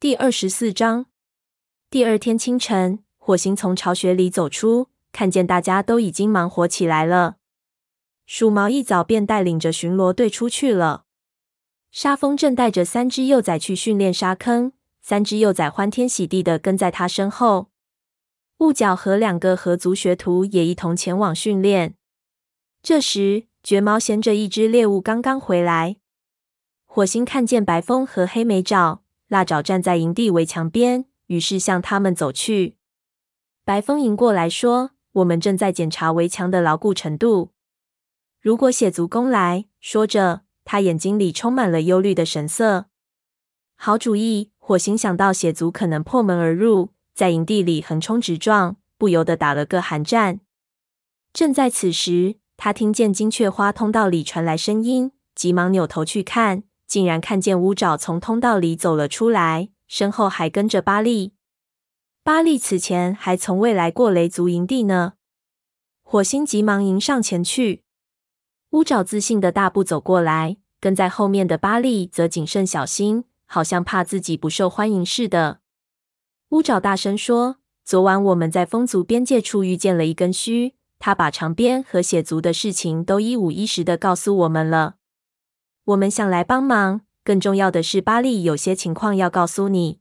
第二十四章。第二天清晨，火星从巢穴里走出，看见大家都已经忙活起来了。鼠毛一早便带领着巡逻队出去了。沙风正带着三只幼崽去训练沙坑，三只幼崽欢天喜地的跟在他身后。雾角和两个合族学徒也一同前往训练。这时，绝毛衔着一只猎物刚刚回来。火星看见白风和黑莓爪、蜡爪站在营地围墙边，于是向他们走去。白风迎过来说：“我们正在检查围墙的牢固程度。如果血族攻来，说着，他眼睛里充满了忧虑的神色。好主意！”火星想到血族可能破门而入，在营地里横冲直撞，不由得打了个寒战。正在此时，他听见金雀花通道里传来声音，急忙扭头去看，竟然看见乌爪从通道里走了出来，身后还跟着巴利。巴利此前还从未来过雷族营地呢。火星急忙迎上前去，乌爪自信的大步走过来，跟在后面的巴利则谨慎小心，好像怕自己不受欢迎似的。乌爪大声说：“昨晚我们在风族边界处遇见了一根须。”他把长鞭和血族的事情都一五一十的告诉我们了。我们想来帮忙，更重要的是，巴利有些情况要告诉你。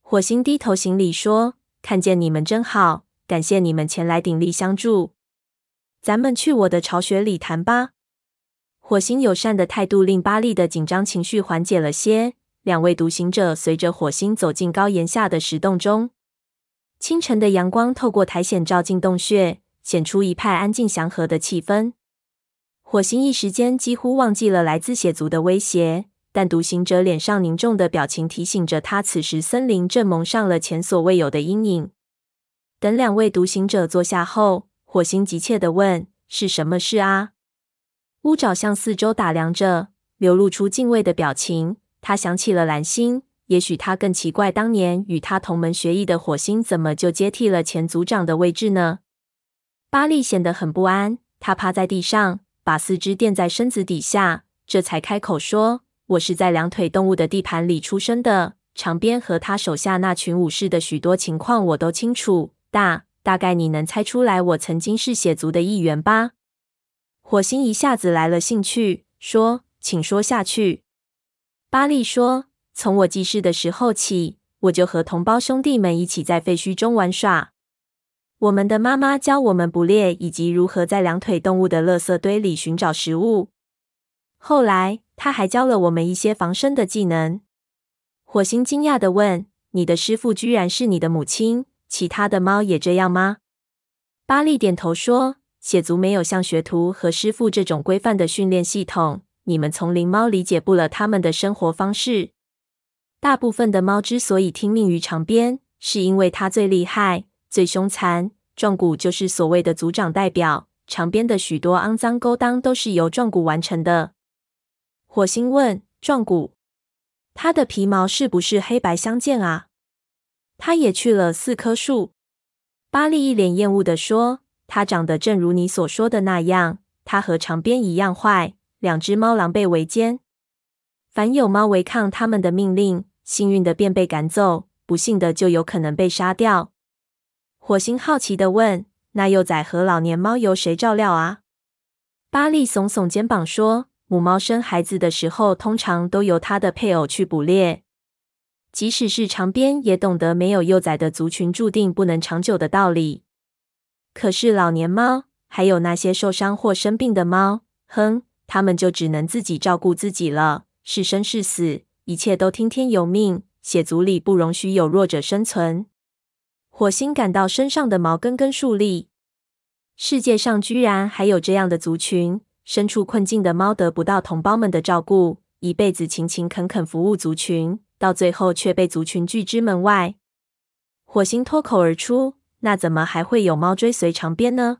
火星低头行礼说：“看见你们真好，感谢你们前来鼎力相助。咱们去我的巢穴里谈吧。”火星友善的态度令巴利的紧张情绪缓解了些。两位独行者随着火星走进高岩下的石洞中。清晨的阳光透过苔藓照进洞穴。显出一派安静祥和的气氛。火星一时间几乎忘记了来自血族的威胁，但独行者脸上凝重的表情提醒着他，此时森林正蒙上了前所未有的阴影。等两位独行者坐下后，火星急切地问：“是什么事啊？”乌爪向四周打量着，流露出敬畏的表情。他想起了蓝星，也许他更奇怪，当年与他同门学艺的火星怎么就接替了前族长的位置呢？巴利显得很不安，他趴在地上，把四肢垫在身子底下，这才开口说：“我是在两腿动物的地盘里出生的，长鞭和他手下那群武士的许多情况我都清楚。大大概你能猜出来，我曾经是血族的一员吧？”火星一下子来了兴趣，说：“请说下去。”巴利说：“从我记事的时候起，我就和同胞兄弟们一起在废墟中玩耍。”我们的妈妈教我们捕猎，以及如何在两腿动物的垃圾堆里寻找食物。后来，她还教了我们一些防身的技能。火星惊讶地问：“你的师傅居然是你的母亲？其他的猫也这样吗？”巴利点头说：“血族没有像学徒和师傅这种规范的训练系统。你们丛林猫理解不了他们的生活方式。大部分的猫之所以听命于长鞭，是因为它最厉害。”最凶残，壮骨就是所谓的族长代表。长鞭的许多肮脏勾当都是由壮骨完成的。火星问：“壮骨，它的皮毛是不是黑白相间啊？”他也去了四棵树。巴利一脸厌恶地说：“它长得正如你所说的那样，它和长鞭一样坏。两只猫狼狈为奸，凡有猫违抗他们的命令，幸运的便被赶走，不幸的就有可能被杀掉。”火星好奇地问：“那幼崽和老年猫由谁照料啊？”巴利耸耸肩膀说：“母猫生孩子的时候，通常都由它的配偶去捕猎。即使是长鞭，也懂得没有幼崽的族群注定不能长久的道理。可是老年猫，还有那些受伤或生病的猫，哼，它们就只能自己照顾自己了。是生是死，一切都听天由命。血族里不容许有弱者生存。”火星感到身上的毛根根竖立。世界上居然还有这样的族群，身处困境的猫得不到同胞们的照顾，一辈子勤勤恳恳服务族群，到最后却被族群拒之门外。火星脱口而出：“那怎么还会有猫追随长鞭呢？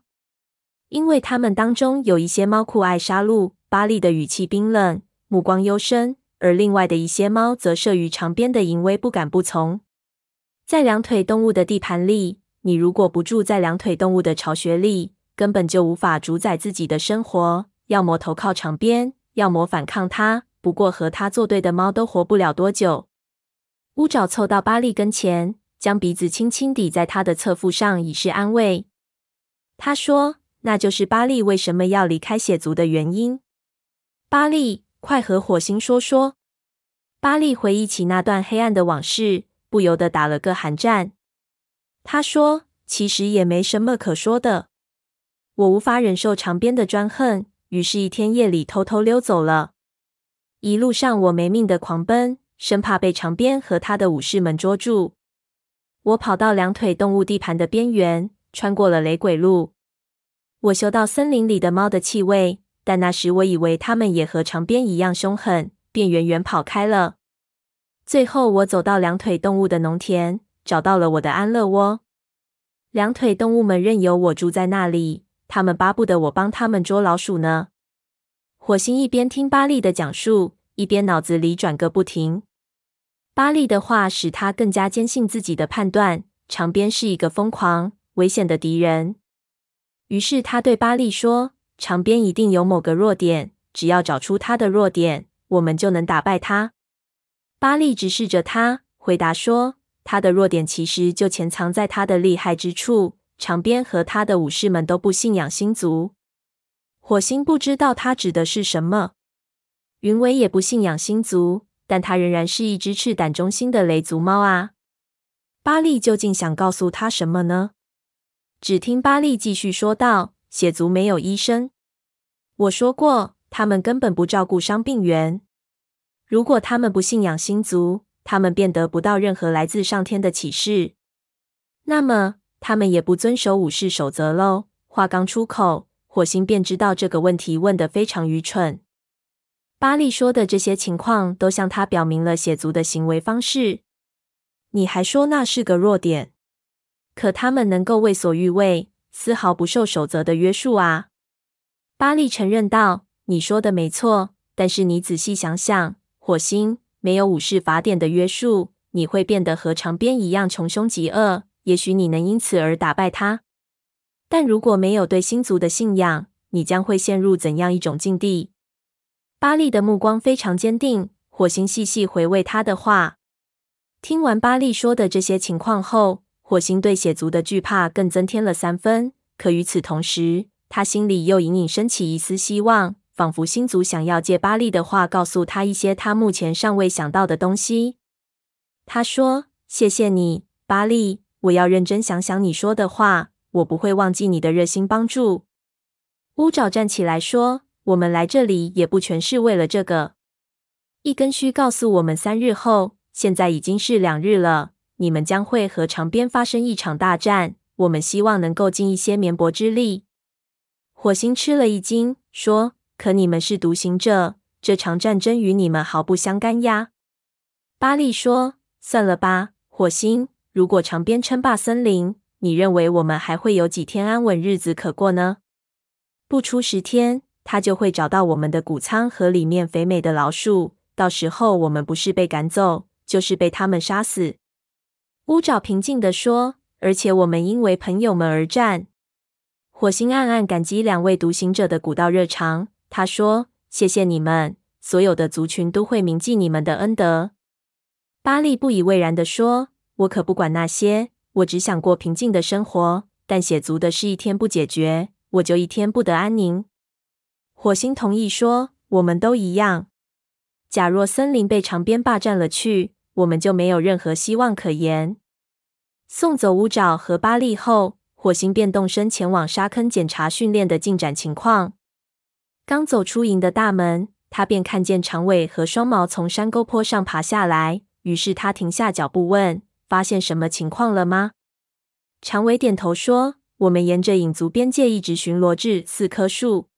因为他们当中有一些猫酷爱杀戮。”巴利的语气冰冷，目光幽深，而另外的一些猫则慑于长鞭的淫威，不敢不从。在两腿动物的地盘里，你如果不住在两腿动物的巢穴里，根本就无法主宰自己的生活。要么投靠长鞭，要么反抗它。不过和它作对的猫都活不了多久。乌爪凑到巴利跟前，将鼻子轻轻抵在他的侧腹上，以示安慰。他说：“那就是巴利为什么要离开血族的原因。”巴利，快和火星说说。巴利回忆起那段黑暗的往事，不由得打了个寒战。他说：“其实也没什么可说的。我无法忍受长鞭的专横，于是，一天夜里偷偷溜走了。一路上，我没命的狂奔，生怕被长鞭和他的武士们捉住。我跑到两腿动物地盘的边缘。”穿过了雷鬼路，我嗅到森林里的猫的气味，但那时我以为它们也和长鞭一样凶狠，便远远跑开了。最后，我走到两腿动物的农田，找到了我的安乐窝。两腿动物们任由我住在那里，他们巴不得我帮他们捉老鼠呢。火星一边听巴利的讲述，一边脑子里转个不停。巴利的话使他更加坚信自己的判断：长鞭是一个疯狂。危险的敌人。于是他对巴利说：“长鞭一定有某个弱点，只要找出他的弱点，我们就能打败他。”巴利直视着他，回答说：“他的弱点其实就潜藏在他的厉害之处。长鞭和他的武士们都不信仰星族。”火星不知道他指的是什么。云尾也不信仰星族，但他仍然是一只赤胆忠心的雷族猫啊。巴利究竟想告诉他什么呢？只听巴利继续说道：“血族没有医生，我说过，他们根本不照顾伤病员。如果他们不信仰星族，他们便得不到任何来自上天的启示。那么，他们也不遵守武士守则喽。”话刚出口，火星便知道这个问题问得非常愚蠢。巴利说的这些情况，都向他表明了血族的行为方式。你还说那是个弱点？可他们能够为所欲为，丝毫不受守则的约束啊！巴利承认道：“你说的没错，但是你仔细想想，火星没有武士法典的约束，你会变得和长鞭一样穷凶极恶。也许你能因此而打败他，但如果没有对星族的信仰，你将会陷入怎样一种境地？”巴利的目光非常坚定，火星细细回味他的话。听完巴利说的这些情况后，火星对血族的惧怕更增添了三分，可与此同时，他心里又隐隐升起一丝希望，仿佛星族想要借巴利的话告诉他一些他目前尚未想到的东西。他说：“谢谢你，巴利，我要认真想想你说的话，我不会忘记你的热心帮助。”乌爪站起来说：“我们来这里也不全是为了这个。一根须告诉我们三日后，现在已经是两日了。”你们将会和长鞭发生一场大战，我们希望能够尽一些绵薄之力。火星吃了一惊，说：“可你们是独行者，这场战争与你们毫不相干呀。”巴利说：“算了吧，火星。如果长鞭称霸森林，你认为我们还会有几天安稳日子可过呢？不出十天，他就会找到我们的谷仓和里面肥美的老鼠。到时候，我们不是被赶走，就是被他们杀死。”乌爪平静地说：“而且我们因为朋友们而战。”火星暗暗感激两位独行者的古道热肠。他说：“谢谢你们，所有的族群都会铭记你们的恩德。”巴利不以为然地说：“我可不管那些，我只想过平静的生活。但血族的事一天不解决，我就一天不得安宁。”火星同意说：“我们都一样。假若森林被长鞭霸占了去。”我们就没有任何希望可言。送走乌爪和巴利后，火星便动身前往沙坑检查训练的进展情况。刚走出营的大门，他便看见长尾和双毛从山沟坡上爬下来。于是他停下脚步问：“发现什么情况了吗？”长尾点头说：“我们沿着影族边界一直巡逻至四棵树，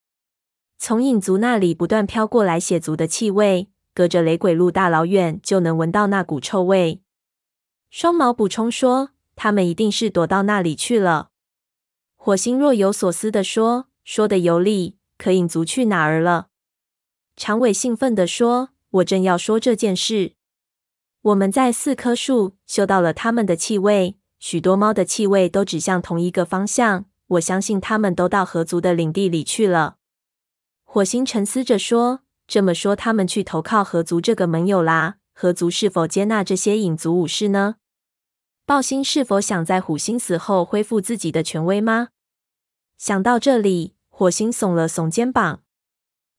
从影族那里不断飘过来血族的气味。”隔着雷鬼路大老远就能闻到那股臭味。双毛补充说：“他们一定是躲到那里去了。”火星若有所思地说：“说的有理，可影族去哪儿了？”长尾兴奋地说：“我正要说这件事。我们在四棵树嗅到了他们的气味，许多猫的气味都指向同一个方向。我相信他们都到河族的领地里去了。”火星沉思着说。这么说，他们去投靠河族这个盟友啦。河族是否接纳这些影族武士呢？暴星是否想在虎星死后恢复自己的权威吗？想到这里，火星耸了耸肩膀。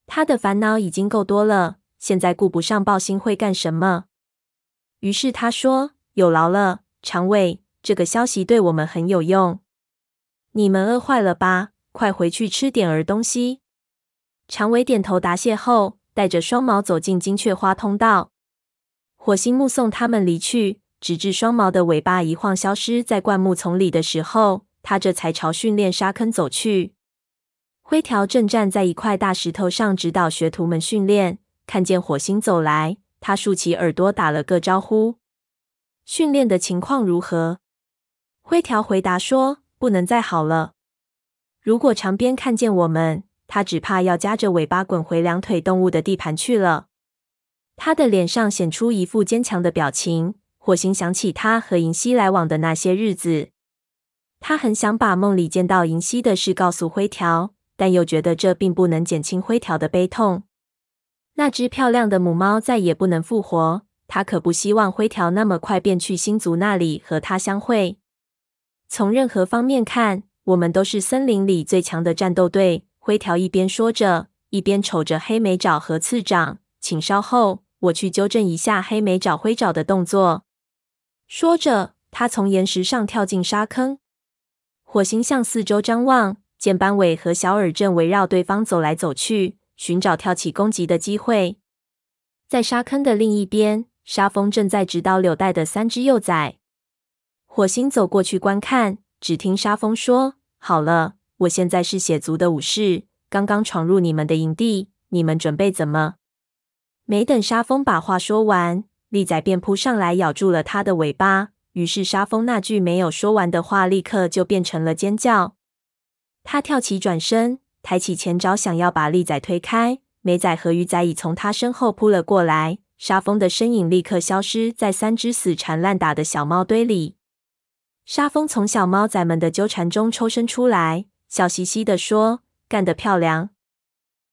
他的烦恼已经够多了，现在顾不上豹星会干什么。于是他说：“有劳了，长尾，这个消息对我们很有用。你们饿坏了吧？快回去吃点儿东西。”长尾点头答谢后，带着双毛走进金雀花通道。火星目送他们离去，直至双毛的尾巴一晃消失在灌木丛里的时候，他这才朝训练沙坑走去。灰条正站在一块大石头上指导学徒们训练，看见火星走来，他竖起耳朵打了个招呼：“训练的情况如何？”灰条回答说：“不能再好了。如果长鞭看见我们，他只怕要夹着尾巴滚回两腿动物的地盘去了。”他的脸上显出一副坚强的表情。火星想起他和银溪来往的那些日子，他很想把梦里见到银溪的事告诉灰条，但又觉得这并不能减轻灰条的悲痛。那只漂亮的母猫再也不能复活，他可不希望灰条那么快便去星族那里和它相会。从任何方面看，我们都是森林里最强的战斗队。灰条一边说着，一边瞅着黑莓爪和次长。请稍后，我去纠正一下黑莓爪灰爪的动作。说着，他从岩石上跳进沙坑。火星向四周张望，见斑尾和小耳正围绕对方走来走去，寻找跳起攻击的机会。在沙坑的另一边，沙风正在指导柳带的三只幼崽。火星走过去观看，只听沙风说：“好了。”我现在是血族的武士，刚刚闯入你们的营地，你们准备怎么？没等沙风把话说完，利仔便扑上来咬住了他的尾巴。于是沙风那句没有说完的话，立刻就变成了尖叫。他跳起转身，抬起前爪，想要把利仔推开。美仔和鱼仔已从他身后扑了过来，沙风的身影立刻消失在三只死缠烂打的小猫堆里。沙风从小猫仔们的纠缠中抽身出来。笑嘻嘻地说：“干得漂亮！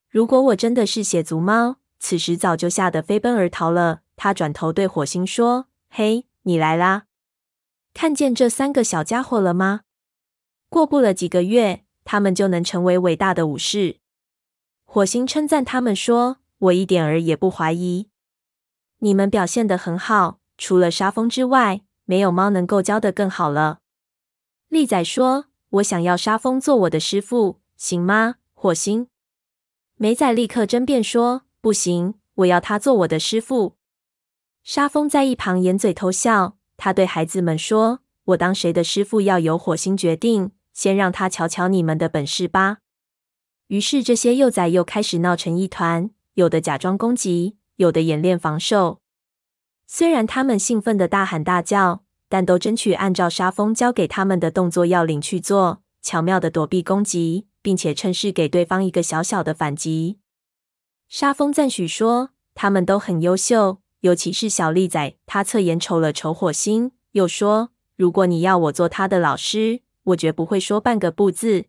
如果我真的是血族猫，此时早就吓得飞奔而逃了。”他转头对火星说：“嘿，你来啦！看见这三个小家伙了吗？过不了几个月，他们就能成为伟大的武士。”火星称赞他们说：“我一点儿也不怀疑，你们表现得很好。除了沙风之外，没有猫能够教得更好了。”利仔说。我想要沙风做我的师傅，行吗？火星。美仔立刻争辩说：“不行，我要他做我的师傅。”沙风在一旁掩嘴偷笑。他对孩子们说：“我当谁的师傅要由火星决定，先让他瞧瞧你们的本事吧。”于是这些幼崽又开始闹成一团，有的假装攻击，有的演练防守。虽然他们兴奋地大喊大叫。但都争取按照沙风教给他们的动作要领去做，巧妙地躲避攻击，并且趁势给对方一个小小的反击。沙风赞许说：“他们都很优秀，尤其是小丽仔。”他侧眼瞅了瞅火星，又说：“如果你要我做他的老师，我绝不会说半个不字。”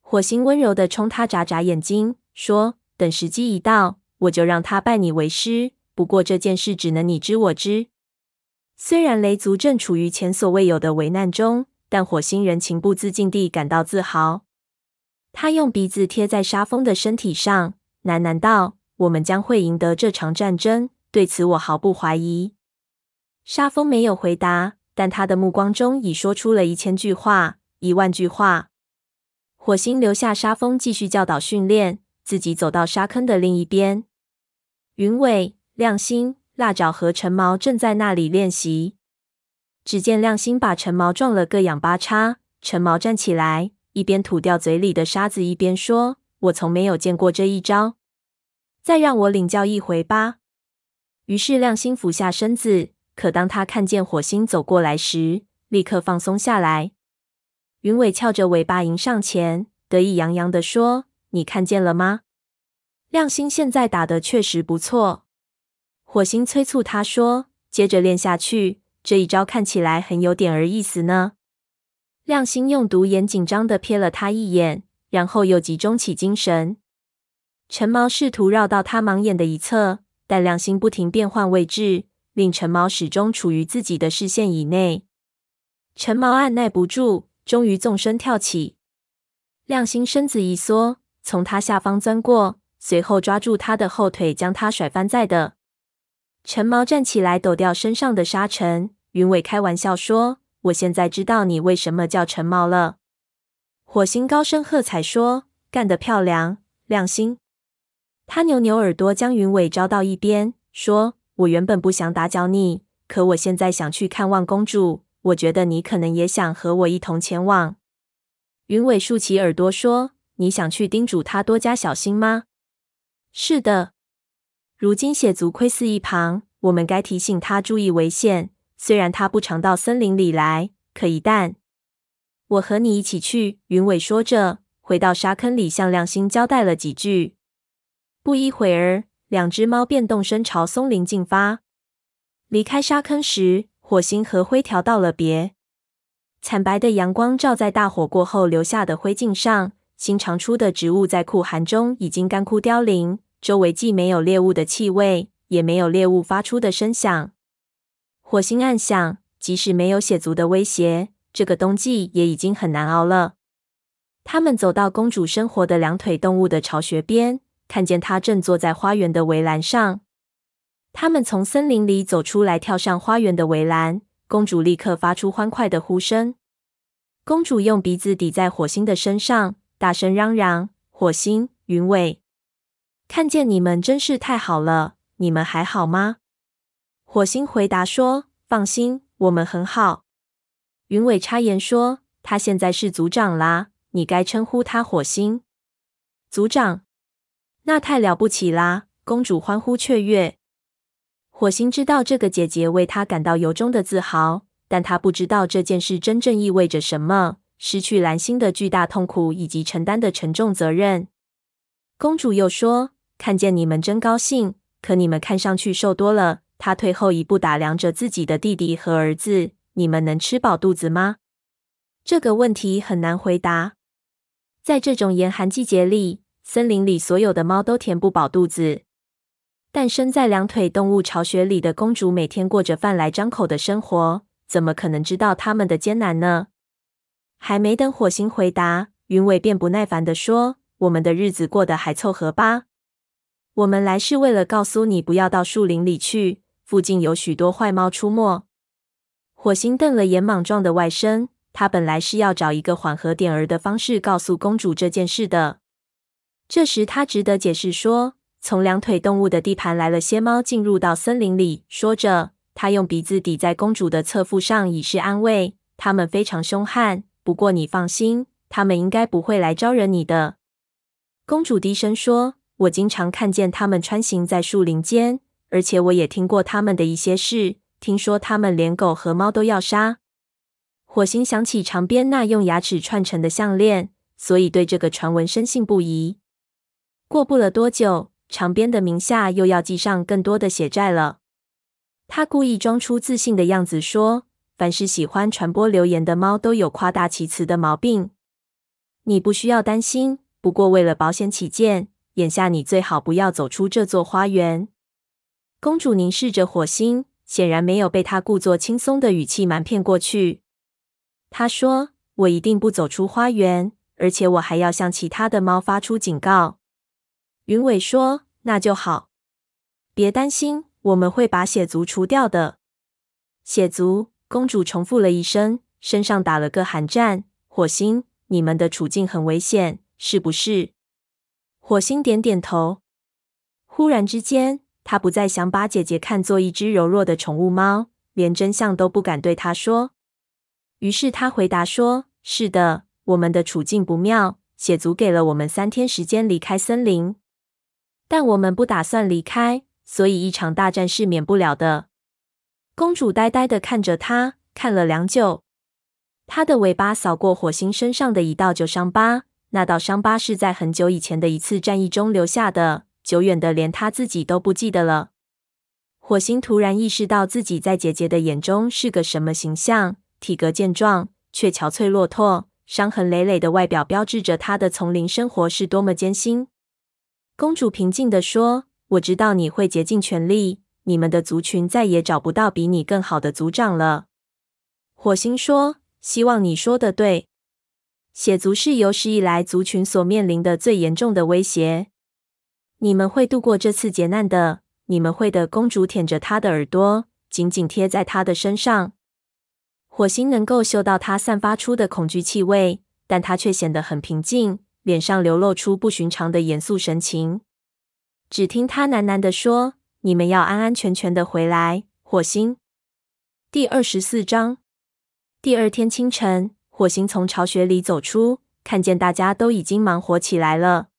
火星温柔地冲他眨眨眼睛，说：“等时机一到，我就让他拜你为师。不过这件事只能你知我知。”虽然雷族正处于前所未有的危难中，但火星人情不自禁地感到自豪。他用鼻子贴在沙风的身体上，喃喃道：“我们将会赢得这场战争，对此我毫不怀疑。”沙风没有回答，但他的目光中已说出了一千句话、一万句话。火星留下沙峰继续教导训练，自己走到沙坑的另一边。云尾、亮星。辣爪和橙毛正在那里练习。只见亮星把橙毛撞了个仰八叉，橙毛站起来，一边吐掉嘴里的沙子，一边说：“我从没有见过这一招，再让我领教一回吧。”于是亮星俯下身子，可当他看见火星走过来时，立刻放松下来。云尾翘着尾巴迎上前，得意洋洋地说：“你看见了吗？亮星现在打得确实不错。”火星催促他说：“接着练下去，这一招看起来很有点儿意思呢。”亮星用独眼紧张地瞥了他一眼，然后又集中起精神。橙毛试图绕到他盲眼的一侧，但亮星不停变换位置，令陈毛始终处于自己的视线以内。陈毛按捺不住，终于纵身跳起。亮星身子一缩，从他下方钻过，随后抓住他的后腿，将他甩翻在地。陈毛站起来，抖掉身上的沙尘。云尾开玩笑说：“我现在知道你为什么叫陈毛了。”火星高声喝彩说：“干得漂亮，亮星！”他扭扭耳朵，将云尾招到一边，说：“我原本不想打搅你，可我现在想去看望公主。我觉得你可能也想和我一同前往。”云尾竖起耳朵说：“你想去叮嘱她多加小心吗？”“是的。如今血族窥伺一旁，我们该提醒她注意危险。虽然她不常到森林里来，可一旦……我和你一起去。”云尾说着，回到沙坑里，向亮星交代了几句。不一会儿，两只猫便动身朝松林进发。离开沙坑时，火星和灰条道了别。惨白的阳光照在大火过后留下的灰烬上，新长出的植物在酷寒中已经干枯凋零。周围既没有猎物的气味，也没有猎物发出的声响。火星暗想，即使没有血族的威胁，这个冬季也已经很难熬了。他们走到公主生活的两腿动物的巢穴边。看见他正坐在花园的围栏上，他们从森林里走出来，跳上花园的围栏。公主立刻发出欢快的呼声。公主用鼻子抵在火星的身上，大声嚷嚷：“火星，云尾，看见你们真是太好了！你们还好吗？”火星回答说：“放心，我们很好。”云尾插言说：“他现在是族长啦，你该称呼他火星族长。”那太了不起啦！公主欢呼雀跃。火星知道这个姐姐为她感到由衷的自豪，但她不知道这件事真正意味着什么：失去蓝星的巨大痛苦以及承担的沉重责任。公主又说：“看见你们真高兴，可你们看上去瘦多了。”她退后一步，打量着自己的弟弟和儿子：“你们能吃饱肚子吗？”这个问题很难回答。在这种严寒季节里。森林里所有的猫都填不饱肚子，但身在两腿动物巢穴里的公主每天过着饭来张口的生活，怎么可能知道他们的艰难呢？还没等火星回答，云尾便不耐烦地说：“我们的日子过得还凑合吧？我们来是为了告诉你，不要到树林里去，附近有许多坏猫出没。”火星瞪了眼莽撞的外甥，他本来是要找一个缓和点儿的方式告诉公主这件事的。这时，他只得解释说：“从两腿动物的地盘来了些猫，进入到森林里。”说着，他用鼻子抵在公主的侧腹上，以示安慰。他们非常凶悍，不过你放心，他们应该不会来招惹你的。公主低声说：“我经常看见他们穿行在树林间，而且我也听过他们的一些事。听说他们连狗和猫都要杀。”火星想起长边那用牙齿串成的项链，所以对这个传闻深信不疑。过不了多久，长边的名下又要记上更多的血债了。他故意装出自信的样子说：“凡是喜欢传播流言的猫，都有夸大其词的毛病。你不需要担心。不过为了保险起见，眼下你最好不要走出这座花园。”公主凝视着火星，显然没有被他故作轻松的语气瞒骗过去。她说：“我一定不走出花园，而且我还要向其他的猫发出警告。”云伟说：“那就好，别担心，我们会把血族除掉的。”血族，公主重复了一声，身上打了个寒战。火星，你们的处境很危险，是不是？火星点点头。忽然之间，他不再想把姐姐看作一只柔弱的宠物猫，连真相都不敢对她说。于是他回答说：“是的，我们的处境不妙。血族给了我们三天时间离开森林。”但我们不打算离开，所以一场大战是免不了的。公主呆呆的看着他，看了良久。她的尾巴扫过火星身上的一道旧伤疤，那道伤疤是在很久以前的一次战役中留下的，久远的连他自己都不记得了。火星突然意识到自己在姐姐的眼中是个什么形象：体格健壮，却憔悴落拓，伤痕累累的外表标志着他的丛林生活是多么艰辛。公主平静地说：“我知道你会竭尽全力。你们的族群再也找不到比你更好的族长了。”火星说：“希望你说的对。血族是有史以来族群所面临的最严重的威胁。你们会度过这次劫难的。你们会的。”公主舔着她的耳朵，紧紧贴在他的身上。火星能够嗅到他散发出的恐惧气味，但他却显得很平静，脸上流露出不寻常的严肃神情。只听他喃喃地说：“你们要安安全全的回来。”火星。第二十四章。第二天清晨，火星从巢穴里走出，看见大家都已经忙活起来了。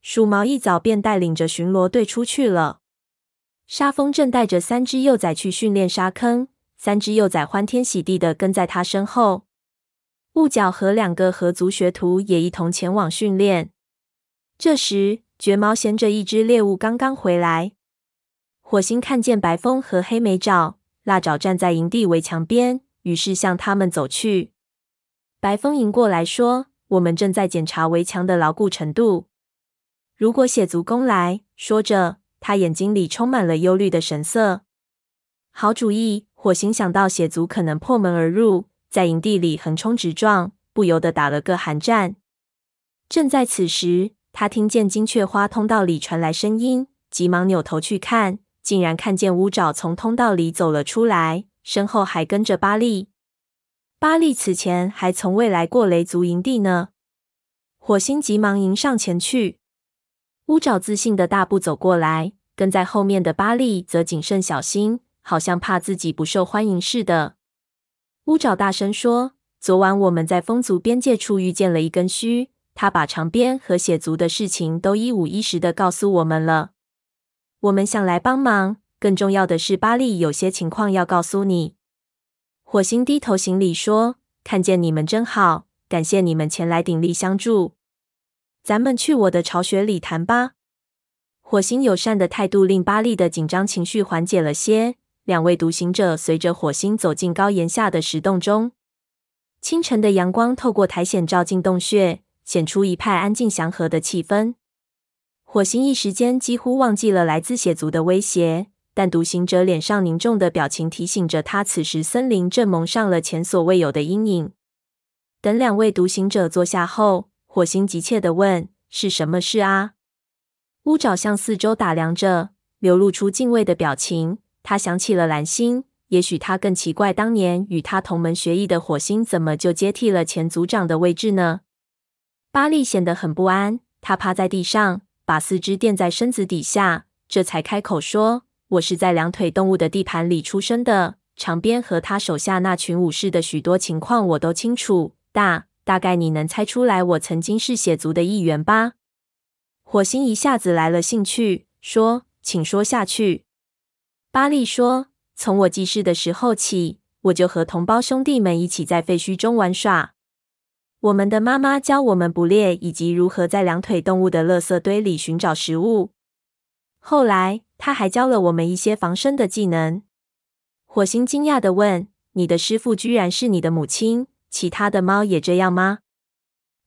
鼠毛一早便带领着巡逻队出去了。沙风正带着三只幼崽去训练沙坑，三只幼崽欢天喜地的跟在他身后。雾角和两个合族学徒也一同前往训练。这时，绝毛衔着一只猎物刚刚回来。火星看见白风和黑莓爪、辣爪站在营地围墙边。于是向他们走去。白风迎过来说：“我们正在检查围墙的牢固程度。如果血族攻来，说着，他眼睛里充满了忧虑的神色。好主意！”火星想到血族可能破门而入，在营地里横冲直撞，不由得打了个寒战。正在此时，他听见金雀花通道里传来声音，急忙扭头去看，竟然看见乌爪从通道里走了出来。身后还跟着巴利，巴利此前还从未来过雷族营地呢。火星急忙迎上前去，乌爪自信的大步走过来，跟在后面的巴利则谨慎小心，好像怕自己不受欢迎似的。乌爪大声说：“昨晚我们在风族边界处遇见了一根须，他把长鞭和血族的事情都一五一十的告诉我们了。我们想来帮忙。”更重要的是，巴利有些情况要告诉你。火星低头行礼说：“看见你们真好，感谢你们前来鼎力相助。咱们去我的巢穴里谈吧。”火星友善的态度令巴利的紧张情绪缓解了些。两位独行者随着火星走进高岩下的石洞中。清晨的阳光透过苔藓照进洞穴，显出一派安静祥和的气氛。火星一时间几乎忘记了来自血族的威胁。但独行者脸上凝重的表情提醒着他，此时森林正蒙上了前所未有的阴影。等两位独行者坐下后，火星急切地问：“是什么事啊？”乌爪向四周打量着，流露出敬畏的表情。他想起了蓝星，也许他更奇怪，当年与他同门学艺的火星怎么就接替了前族长的位置呢？巴利显得很不安，他趴在地上，把四肢垫在身子底下，这才开口说。我是在两腿动物的地盘里出生的，长鞭和他手下那群武士的许多情况我都清楚。大大概你能猜出来，我曾经是血族的一员吧？火星一下子来了兴趣，说：“请说下去。”巴利说：“从我记事的时候起，我就和同胞兄弟们一起在废墟中玩耍。我们的妈妈教我们捕猎，以及如何在两腿动物的垃圾堆里寻找食物。后来。”他还教了我们一些防身的技能。火星惊讶地问：“你的师傅居然是你的母亲？其他的猫也这样吗？”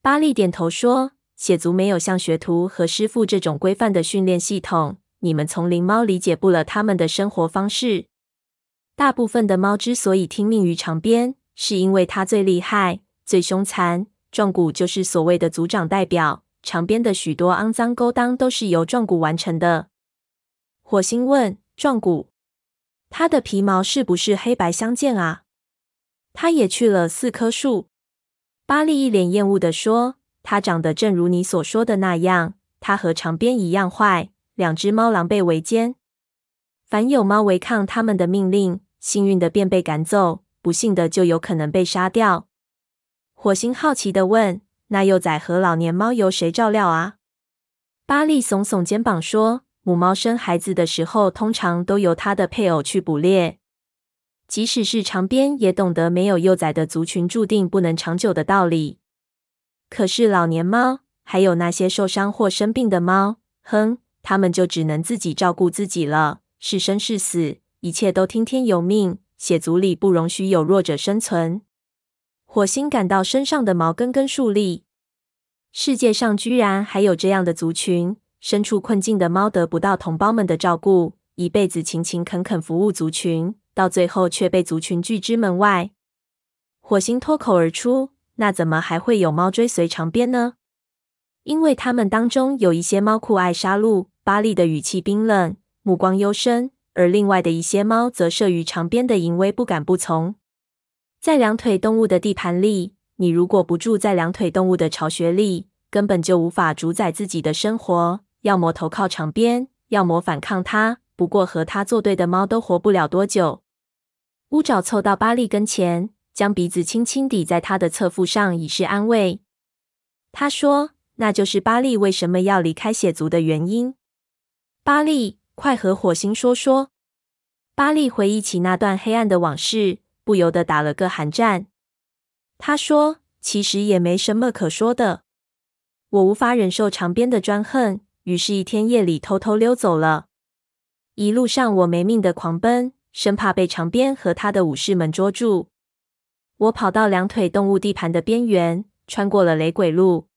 巴利点头说：“血族没有像学徒和师傅这种规范的训练系统。你们丛林猫理解不了他们的生活方式。大部分的猫之所以听命于长鞭，是因为它最厉害、最凶残。壮骨就是所谓的族长代表。长鞭的许多肮脏勾当都是由壮骨完成的。”火星问：“壮骨，它的皮毛是不是黑白相间啊？”他也去了四棵树。巴利一脸厌恶地说：“它长得正如你所说的那样，它和长鞭一样坏。两只猫狼狈为奸，凡有猫违抗他们的命令，幸运的便被赶走，不幸的就有可能被杀掉。”火星好奇地问：“那幼崽和老年猫由谁照料啊？”巴利耸耸肩膀说。母猫生孩子的时候，通常都由它的配偶去捕猎。即使是长鞭，也懂得没有幼崽的族群注定不能长久的道理。可是老年猫，还有那些受伤或生病的猫，哼，它们就只能自己照顾自己了。是生是死，一切都听天由命。血族里不容许有弱者生存。火星感到身上的毛根根竖立。世界上居然还有这样的族群。身处困境的猫得不到同胞们的照顾，一辈子勤勤恳恳服务族群，到最后却被族群拒之门外。火星脱口而出：“那怎么还会有猫追随长鞭呢？因为他们当中有一些猫酷爱杀戮。”巴利的语气冰冷，目光幽深，而另外的一些猫则慑于长鞭的淫威，不敢不从。在两腿动物的地盘里，你如果不住在两腿动物的巢穴里，根本就无法主宰自己的生活。要么投靠长鞭，要么反抗它。不过和它作对的猫都活不了多久。乌爪凑到巴利跟前，将鼻子轻轻抵在他的侧腹上，以示安慰。他说：“那就是巴利为什么要离开血族的原因。”巴利，快和火星说说。巴利回忆起那段黑暗的往事，不由得打了个寒战。他说：“其实也没什么可说的。我无法忍受长鞭的专横，于是，一天夜里偷偷溜走了。一路上，我没命的狂奔，生怕被长鞭和他的武士们捉住。我跑到两腿动物地盘的边缘，穿过了雷鬼路。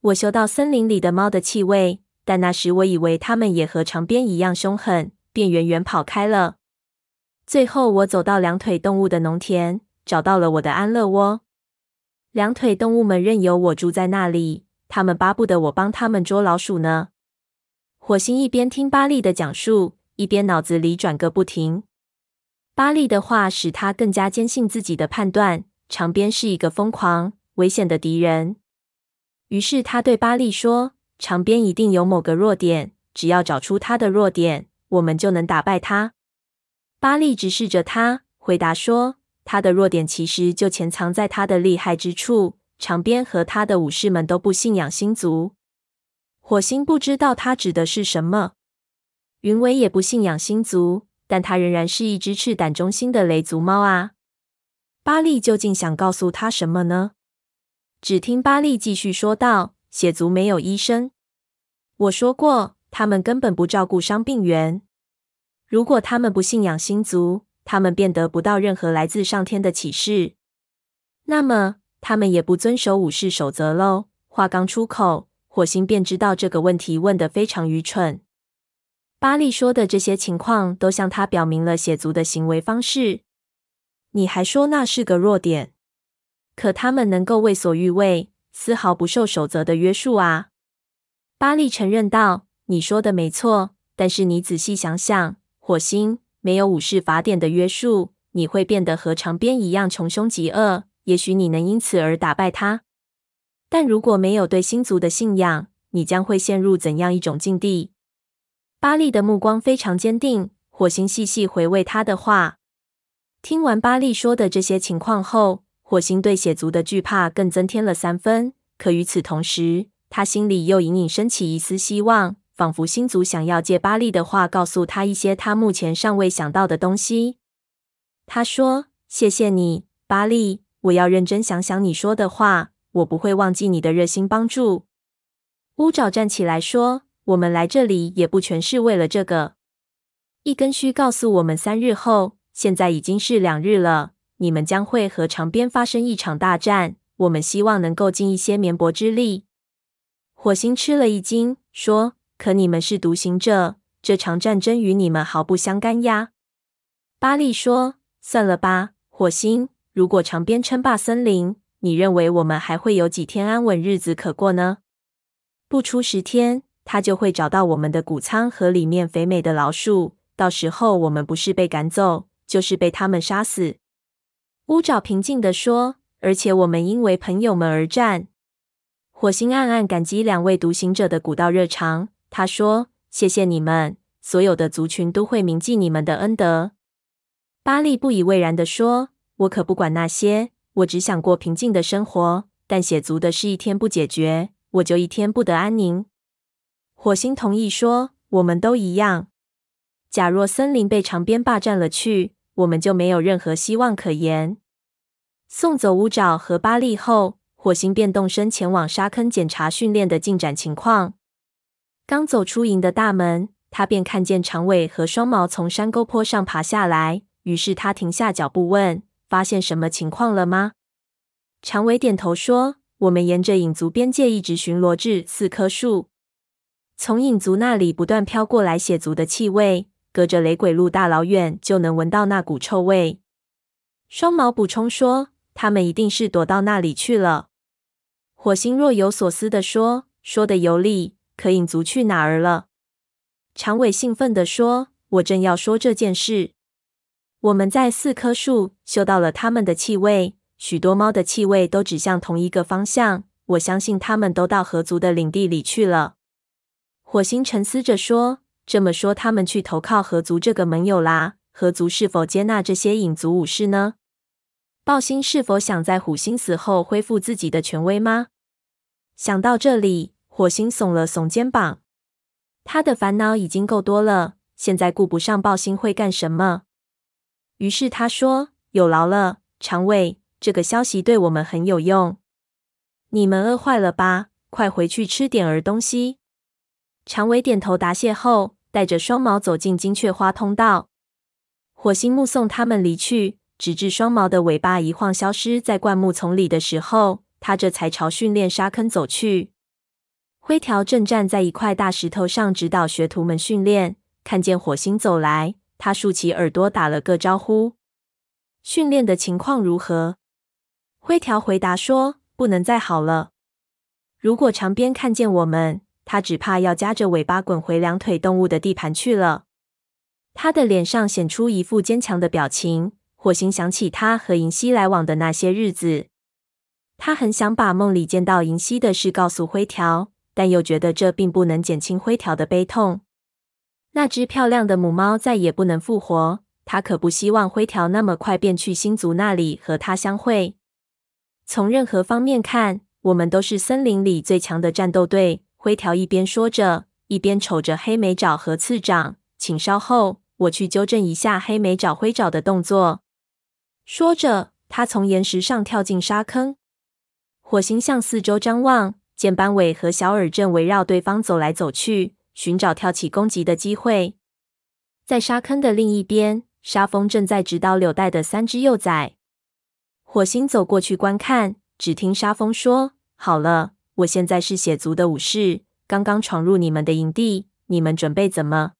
我嗅到森林里的猫的气味。”但那时我以为他们也和长鞭一样凶狠，便远远跑开了。最后，我走到两腿动物的农田，找到了我的安乐窝。两腿动物们任由我住在那里，他们巴不得我帮他们捉老鼠呢。火星一边听巴利的讲述，一边脑子里转个不停。巴利的话使他更加坚信自己的判断：长鞭是一个疯狂、危险的敌人。于是他对巴利说。长鞭一定有某个弱点，只要找出他的弱点，我们就能打败他。巴利直视着他，回答说：“他的弱点其实就潜藏在他的厉害之处。长鞭和他的武士们都不信仰星族。”火星不知道他指的是什么。云尾也不信仰星族，但他仍然是一只赤胆忠心的雷族猫啊。巴利究竟想告诉他什么呢？只听巴利继续说道。血族没有医生。我说过，他们根本不照顾伤病员。如果他们不信仰星族，他们便得不到任何来自上天的启示。那么，他们也不遵守武士守则喽。话刚出口，火星便知道这个问题问得非常愚蠢。巴利说的这些情况，都向他表明了血族的行为方式。你还说那是个弱点？可他们能够为所欲为。丝毫不受守则的约束啊！巴利承认道：“你说的没错，但是你仔细想想，火星没有武士法典的约束，你会变得和长鞭一样穷凶极恶。也许你能因此而打败他，但如果没有对星族的信仰，你将会陷入怎样一种境地？”巴利的目光非常坚定。火星细细回味他的话，听完巴利说的这些情况后。火星对血族的惧怕更增添了三分，可与此同时，他心里又隐隐升起一丝希望，仿佛星族想要借巴利的话告诉他一些他目前尚未想到的东西。他说：“谢谢你，巴利，我要认真想想你说的话，我不会忘记你的热心帮助。”乌爪站起来说：“我们来这里也不全是为了这个。一根须告诉我们三日后，现在已经是两日了。”你们将会和长鞭发生一场大战，我们希望能够尽一些绵薄之力。火星吃了一惊，说：“可你们是独行者，这场战争与你们毫不相干呀。”巴利说：“算了吧，火星。如果长鞭称霸森林，你认为我们还会有几天安稳日子可过呢？不出十天，他就会找到我们的谷仓和里面肥美的老鼠。到时候，我们不是被赶走，就是被他们杀死。”乌爪平静地说：“而且我们因为朋友们而战。”火星暗暗感激两位独行者的古道热肠。他说：“谢谢你们，所有的族群都会铭记你们的恩德。”巴利不以为然地说：“我可不管那些，我只想过平静的生活。但血族的事一天不解决，我就一天不得安宁。”火星同意说：“我们都一样。假若森林被长鞭霸占了去，我们就没有任何希望可言。”送走乌爪和巴利后，火星便动身前往沙坑检查训练的进展情况。刚走出营的大门，他便看见长尾和双毛从山沟坡上爬下来。于是他停下脚步问：“发现什么情况了吗？”长尾点头说：“我们沿着影族边界一直巡逻至四棵树，从影族那里不断飘过来血族的气味，隔着雷鬼路大老远就能闻到那股臭味。双毛补充说：“他们一定是躲到那里去了。”火星若有所思地说：“说得有理，可影族去哪儿了？”长尾兴奋地说：“我正要说这件事。我们在四棵树嗅到了他们的气味，许多猫的气味都指向同一个方向。我相信他们都到河族的领地里去了。”火星沉思着说：“这么说，他们去投靠河族这个盟友啦？河族是否接纳这些影族武士呢？暴星是否想在虎星死后恢复自己的权威吗？”想到这里，火星耸了耸肩膀。他的烦恼已经够多了，现在顾不上暴星会干什么。于是他说：“有劳了，长尾，这个消息对我们很有用。你们饿坏了吧？快回去吃点儿东西。”长尾点头答谢后，带着双毛走进金雀花通道。火星目送他们离去，直至双毛的尾巴一晃消失在灌木丛里的时候，他这才朝训练沙坑走去。灰条正站在一块大石头上指导学徒们训练，看见火星走来，他竖起耳朵打了个招呼：“训练的情况如何？”灰条回答说：“不能再好了。如果长鞭看见我们，”他只怕要夹着尾巴滚回两腿动物的地盘去了。他的脸上显出一副坚强的表情。火星想起他和银溪来往的那些日子，他很想把梦里见到银溪的事告诉灰条，但又觉得这并不能减轻灰条的悲痛。那只漂亮的母猫再也不能复活，他可不希望灰条那么快便去星族那里和他相会。从任何方面看，我们都是森林里最强的战斗队。灰条一边说着，一边瞅着黑莓爪和刺掌。请稍后，我去纠正一下黑莓爪灰爪的动作。说着，他从岩石上跳进沙坑。火星向四周张望，见斑尾和小耳正围绕对方走来走去，寻找跳起攻击的机会。在沙坑的另一边，沙风正在指导柳带的三只幼崽。火星走过去观看，只听沙风说：“好了。”我现在是血族的武士，刚刚闯入你们的营地，你们准备怎么？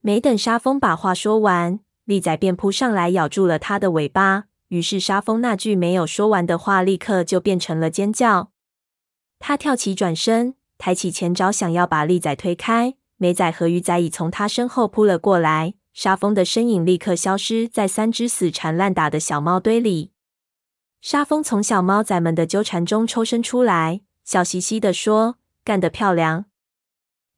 没等沙风把话说完，利仔便扑上来咬住了他的尾巴。于是沙风那句没有说完的话，立刻就变成了尖叫。他跳起转身，抬起前爪，想要把利仔推开。美仔和鱼仔已从他身后扑了过来，沙风的身影立刻消失在三只死缠烂打的小猫堆里。沙风从小猫仔们的纠缠中抽身出来。笑嘻嘻地说：“干得漂亮！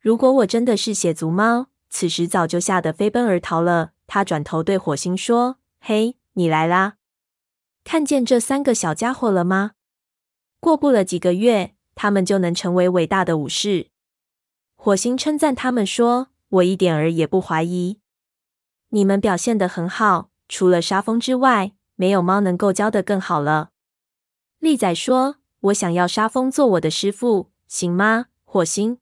如果我真的是血族猫，此时早就吓得飞奔而逃了。”他转头对火星说：“嘿，你来啦！看见这三个小家伙了吗？过不了几个月，他们就能成为伟大的武士。”火星称赞他们说：“我一点儿也不怀疑，你们表现得很好。除了沙风之外，没有猫能够教得更好了。”利仔说。我想要沙风做我的师傅，行吗？火星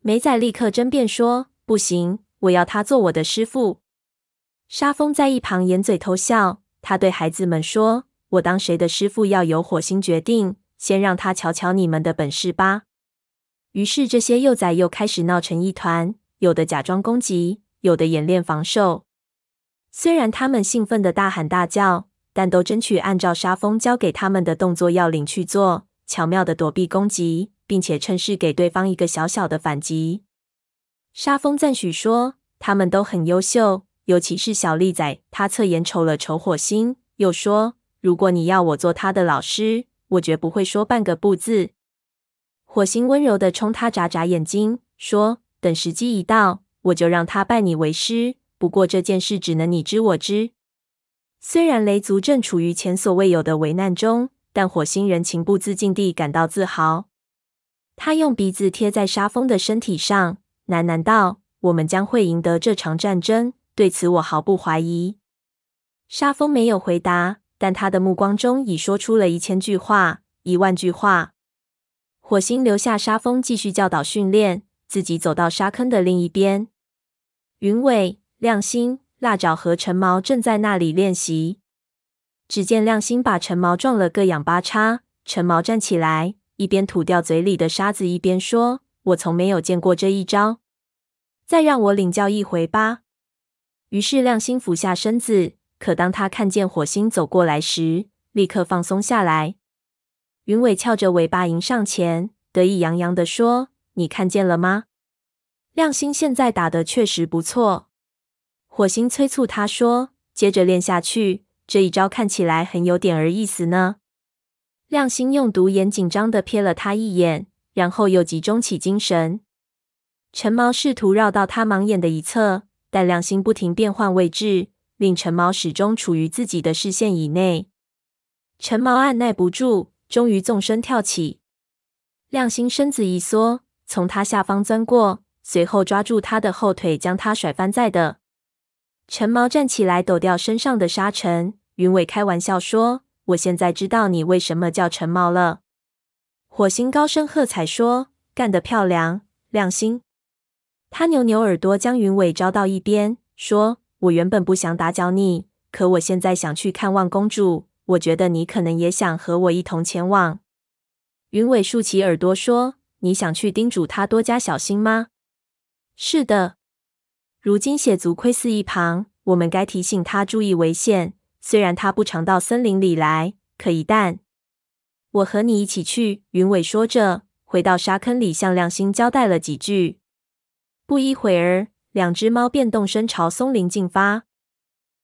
美仔立刻争辩说：“不行，我要他做我的师傅。”沙风在一旁掩嘴偷笑。他对孩子们说：“我当谁的师傅要由火星决定，先让他瞧瞧你们的本事吧。”于是这些幼崽又开始闹成一团，有的假装攻击，有的演练防守。虽然他们兴奋地大喊大叫。但都争取按照沙峰教给他们的动作要领去做，巧妙的躲避攻击，并且趁势给对方一个小小的反击。沙峰赞许说：“他们都很优秀，尤其是小丽仔。”他侧眼瞅了瞅火星，又说：“如果你要我做他的老师，我绝不会说半个不字。”火星温柔地冲他眨眨眼睛，说：“等时机一到，我就让他拜你为师。不过这件事只能你知我知。”虽然雷族正处于前所未有的危难中，但火星人情不自禁地感到自豪。他用鼻子贴在沙风的身体上，喃喃道：“我们将会赢得这场战争，对此我毫不怀疑。”沙风没有回答，但他的目光中已说出了一千句话、一万句话。火星留下沙风继续教导训练，自己走到沙坑的另一边。云尾、亮星。辣爪和橙毛正在那里练习。只见亮星把橙毛撞了个仰八叉，橙毛站起来，一边吐掉嘴里的沙子，一边说：“我从没有见过这一招。再让我领教一回吧。”于是亮星俯下身子，可当他看见火星走过来时，立刻放松下来。云尾翘着尾巴迎上前，得意洋洋地说：“你看见了吗？亮星现在打得确实不错。”火星催促他说：“接着练下去，这一招看起来很有点儿意思呢。”亮星用独眼紧张地瞥了他一眼，然后又集中起精神。陈毛试图绕到他盲眼的一侧。但亮星不停变换位置，令陈毛始终处于自己的视线以内。陈毛按捺不住，终于纵身跳起。亮星身子一缩，从他下方钻过，随后抓住他的后腿，将他甩翻在地。陈毛站起来，抖掉身上的沙尘。云尾开玩笑说：“我现在知道你为什么叫陈毛了。”火星高声喝彩说：“干得漂亮，亮星！”他扭扭耳朵，将云尾招到一边，说：“我原本不想打搅你，可我现在想去看望公主。我觉得你可能也想和我一同前往。”云尾竖起耳朵说：“你想去叮嘱她多加小心吗？”“是的。如今血族窥伺一旁，我们该提醒他注意危险。虽然他不常到森林里来，可一旦我和你一起去。”云尾说着，回到沙坑里，向亮星交代了几句。不一会儿，两只猫便动身朝松林进发。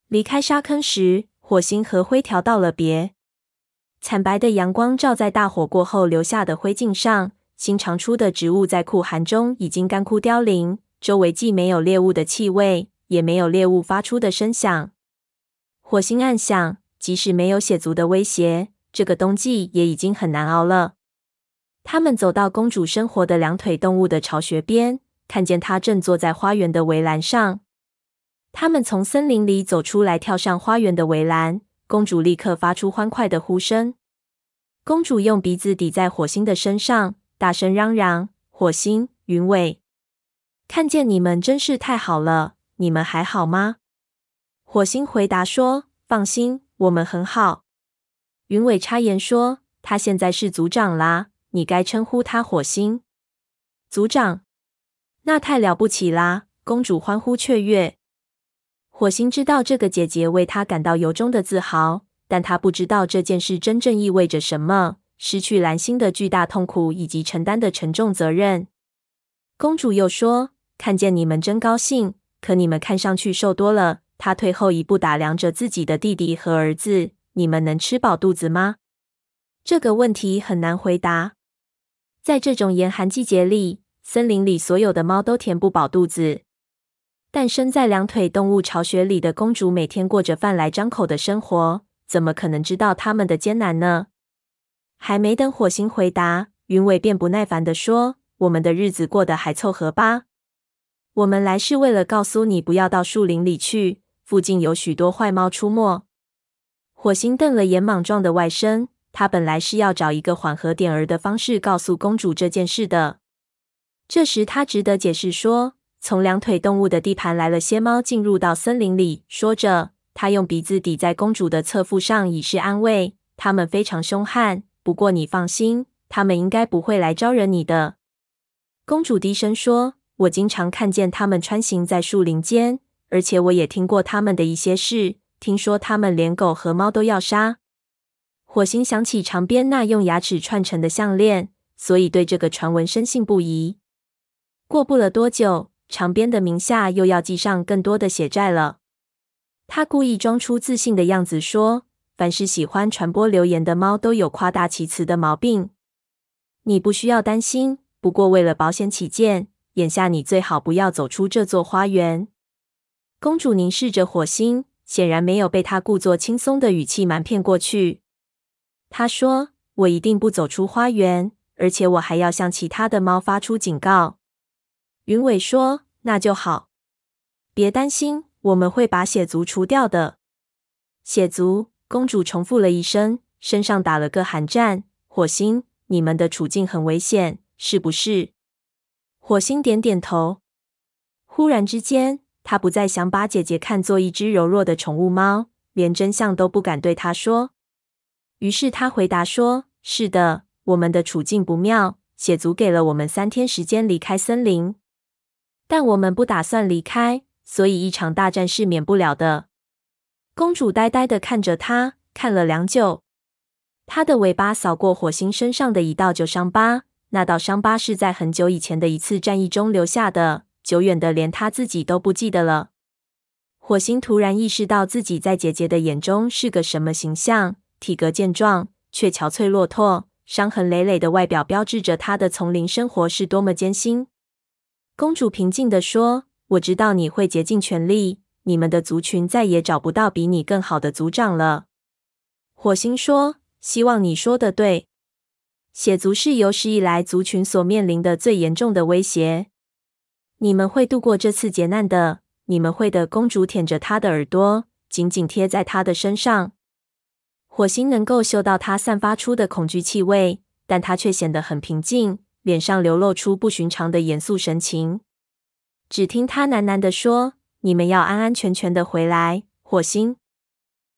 离开沙坑时，火星和灰条道了别。惨白的阳光照在大火过后留下的灰烬上，新长出的植物在酷寒中已经干枯凋零。周围既没有猎物的气味，也没有猎物发出的声响。火星暗想，即使没有血族的威胁，这个冬季也已经很难熬了。他们走到公主生活的两腿动物的巢穴边。看见他正坐在花园的围栏上，他们从森林里走出来，跳上花园的围栏。公主立刻发出欢快的呼声。公主用鼻子抵在火星的身上，大声嚷嚷：“火星、云尾，看见你们真是太好了！你们还好吗？”火星回答说：“放心，我们很好。”云尾插言说：“他现在是族长啦，你该称呼他火星族长。”那太了不起啦！公主欢呼雀跃。火星知道这个姐姐为他感到由衷的自豪，但她不知道这件事真正意味着什么：失去蓝星的巨大痛苦以及承担的沉重责任。公主又说：“看见你们真高兴，可你们看上去瘦多了。”他退后一步，打量着自己的弟弟和儿子：“你们能吃饱肚子吗？”这个问题很难回答。在这种严寒季节里。森林里所有的猫都填不饱肚子，但身在两腿动物巢穴里的公主每天过着饭来张口的生活，怎么可能知道他们的艰难呢？还没等火星回答，云尾便不耐烦地说：“我们的日子过得还凑合吧？我们来是为了告诉你不要到树林里去，附近有许多坏猫出没。”火星瞪了眼莽撞的外甥，他本来是要找一个缓和点儿的方式告诉公主这件事的。这时，他只得解释说：“从两腿动物的地盘来了些猫，进入到森林里。”说着，他用鼻子抵在公主的侧腹上，以示安慰。他们非常凶悍，不过你放心，他们应该不会来招惹你的。公主低声说：“我经常看见他们穿行在树林间，而且我也听过他们的一些事。听说他们连狗和猫都要杀。”火星想起长鞭那用牙齿串成的项链，所以对这个传闻深信不疑。过不了多久，长鞭的名下又要记上更多的血债了。他故意装出自信的样子说：“凡是喜欢传播流言的猫都有夸大其词的毛病，你不需要担心。不过为了保险起见，眼下你最好不要走出这座花园。”公主凝视着火星，显然没有被他故作轻松的语气瞒骗过去。她说：“我一定不走出花园，而且我还要向其他的猫发出警告。”云尾说：“那就好，别担心，我们会把血族除掉的。”血族，公主重复了一声，身上打了个寒战。火星，你们的处境很危险，是不是？火星点点头。忽然之间，他不再想把姐姐看作一只柔弱的宠物猫，连真相都不敢对她说。于是他回答说：“是的，我们的处境不妙。血族给了我们三天时间离开森林，但我们不打算离开，所以一场大战是免不了的。”公主呆呆的看着他，看了良久。她的尾巴扫过火星身上的一道旧伤疤，那道伤疤是在很久以前的一次战役中留下的，久远的连她自己都不记得了。火星突然意识到自己在姐姐的眼中是个什么形象，体格健壮却憔悴落拓，伤痕累累的外表标志着他的丛林生活是多么艰辛。公主平静地说：“我知道你会竭尽全力。”你们的族群再也找不到比你更好的族长了。火星说：“希望你说的对。血族是有史以来族群所面临的最严重的威胁。你们会度过这次劫难的，你们会的。”公主舔着他的耳朵，紧紧贴在他的身上。火星能够嗅到他散发出的恐惧气味，但他却显得很平静，脸上流露出不寻常的严肃神情。只听他喃喃地说。你们要安安全全的回来，火星。